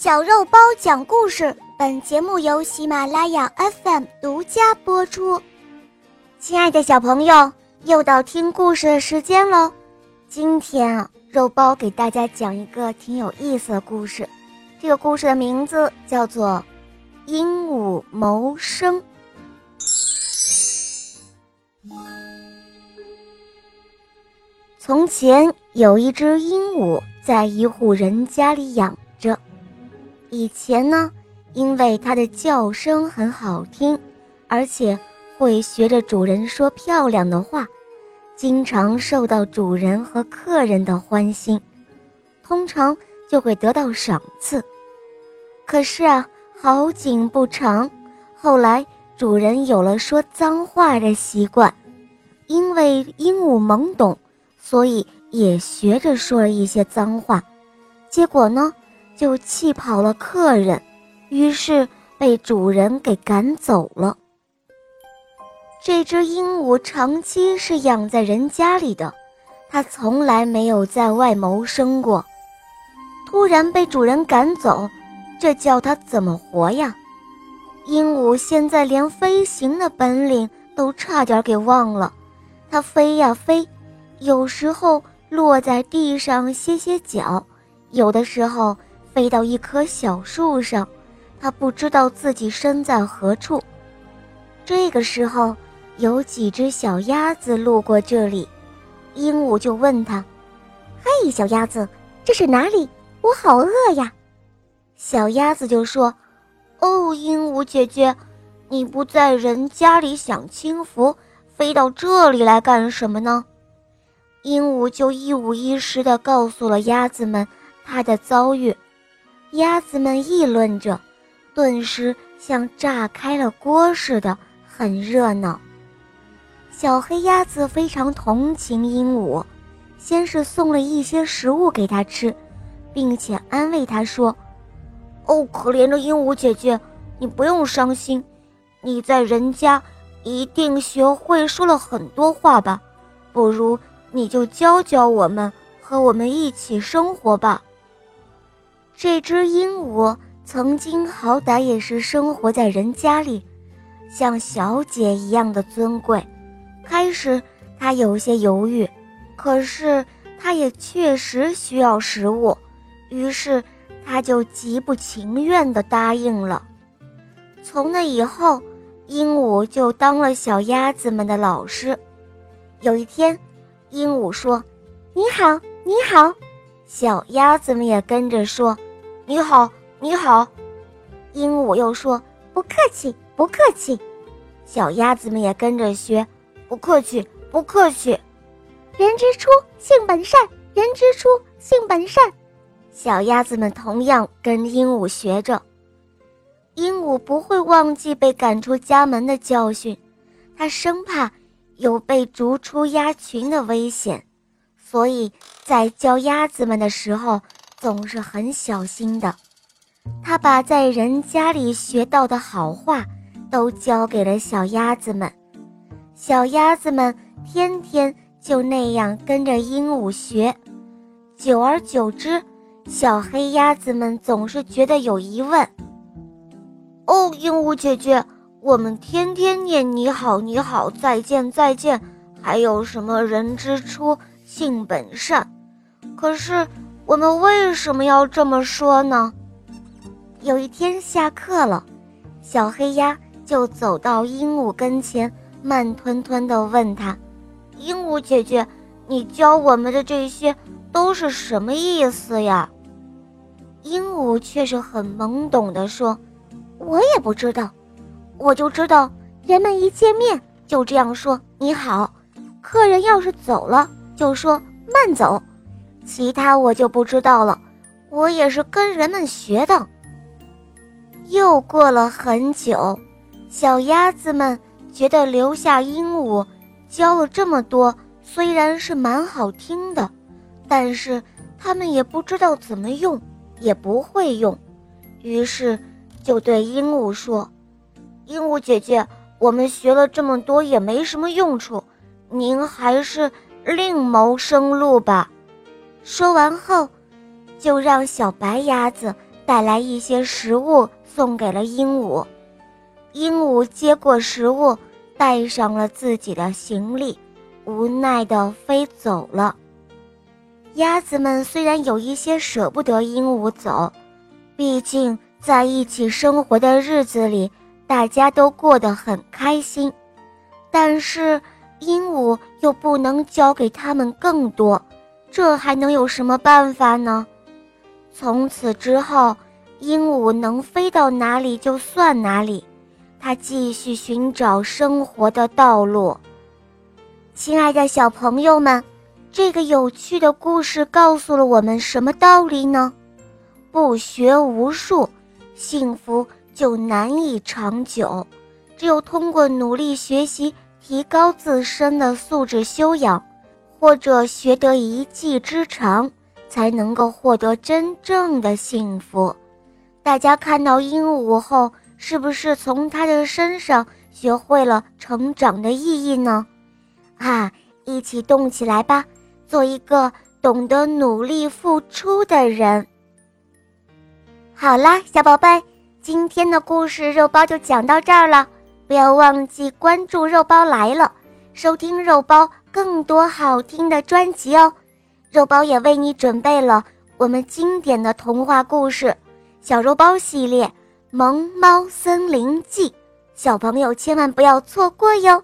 小肉包讲故事，本节目由喜马拉雅 FM 独家播出。亲爱的小朋友，又到听故事的时间喽！今天啊，肉包给大家讲一个挺有意思的故事。这个故事的名字叫做《鹦鹉谋生》。从前有一只鹦鹉在一户人家里养。以前呢，因为它的叫声很好听，而且会学着主人说漂亮的话，经常受到主人和客人的欢心，通常就会得到赏赐。可是啊，好景不长，后来主人有了说脏话的习惯，因为鹦鹉懵懂，所以也学着说了一些脏话，结果呢？就气跑了客人，于是被主人给赶走了。这只鹦鹉长期是养在人家里的，它从来没有在外谋生过。突然被主人赶走，这叫它怎么活呀？鹦鹉现在连飞行的本领都差点给忘了，它飞呀飞，有时候落在地上歇歇脚，有的时候。飞到一棵小树上，他不知道自己身在何处。这个时候，有几只小鸭子路过这里，鹦鹉就问他：“嘿，小鸭子，这是哪里？我好饿呀！”小鸭子就说：“哦，鹦鹉姐姐，你不在人家里享清福，飞到这里来干什么呢？”鹦鹉就一五一十地告诉了鸭子们它的遭遇。鸭子们议论着，顿时像炸开了锅似的，很热闹。小黑鸭子非常同情鹦鹉，先是送了一些食物给它吃，并且安慰它说：“哦，可怜的鹦鹉姐姐，你不用伤心，你在人家一定学会说了很多话吧？不如你就教教我们，和我们一起生活吧。”这只鹦鹉曾经好歹也是生活在人家里，像小姐一样的尊贵。开始它有些犹豫，可是它也确实需要食物，于是它就极不情愿地答应了。从那以后，鹦鹉就当了小鸭子们的老师。有一天，鹦鹉说：“你好，你好。”小鸭子们也跟着说。你好，你好，鹦鹉又说：“不客气，不客气。”小鸭子们也跟着学：“不客气，不客气。”人之初，性本善，人之初，性本善。小鸭子们同样跟鹦鹉学着。鹦鹉不会忘记被赶出家门的教训，它生怕有被逐出鸭群的危险，所以在教鸭子们的时候。总是很小心的，他把在人家里学到的好话都教给了小鸭子们，小鸭子们天天就那样跟着鹦鹉学，久而久之，小黑鸭子们总是觉得有疑问。哦，鹦鹉姐姐，我们天天念你好，你好，再见，再见，还有什么人之初，性本善，可是。我们为什么要这么说呢？有一天下课了，小黑鸭就走到鹦鹉跟前，慢吞吞地问他：“鹦鹉姐姐，你教我们的这些都是什么意思呀？”鹦鹉却是很懵懂地说：“我也不知道，我就知道人们一见面就这样说你好，客人要是走了就说慢走。”其他我就不知道了，我也是跟人们学的。又过了很久，小鸭子们觉得留下鹦鹉教了这么多，虽然是蛮好听的，但是他们也不知道怎么用，也不会用，于是就对鹦鹉说：“鹦鹉姐姐，我们学了这么多也没什么用处，您还是另谋生路吧。”说完后，就让小白鸭子带来一些食物送给了鹦鹉。鹦鹉接过食物，带上了自己的行李，无奈地飞走了。鸭子们虽然有一些舍不得鹦鹉走，毕竟在一起生活的日子里，大家都过得很开心，但是鹦鹉又不能教给他们更多。这还能有什么办法呢？从此之后，鹦鹉能飞到哪里就算哪里，它继续寻找生活的道路。亲爱的小朋友们，这个有趣的故事告诉了我们什么道理呢？不学无术，幸福就难以长久。只有通过努力学习，提高自身的素质修养。或者学得一技之长，才能够获得真正的幸福。大家看到鹦鹉后，是不是从它的身上学会了成长的意义呢？啊，一起动起来吧，做一个懂得努力付出的人。好啦，小宝贝，今天的故事肉包就讲到这儿了，不要忘记关注肉包来了，收听肉包。更多好听的专辑哦，肉包也为你准备了我们经典的童话故事《小肉包系列·萌猫森林记》，小朋友千万不要错过哟。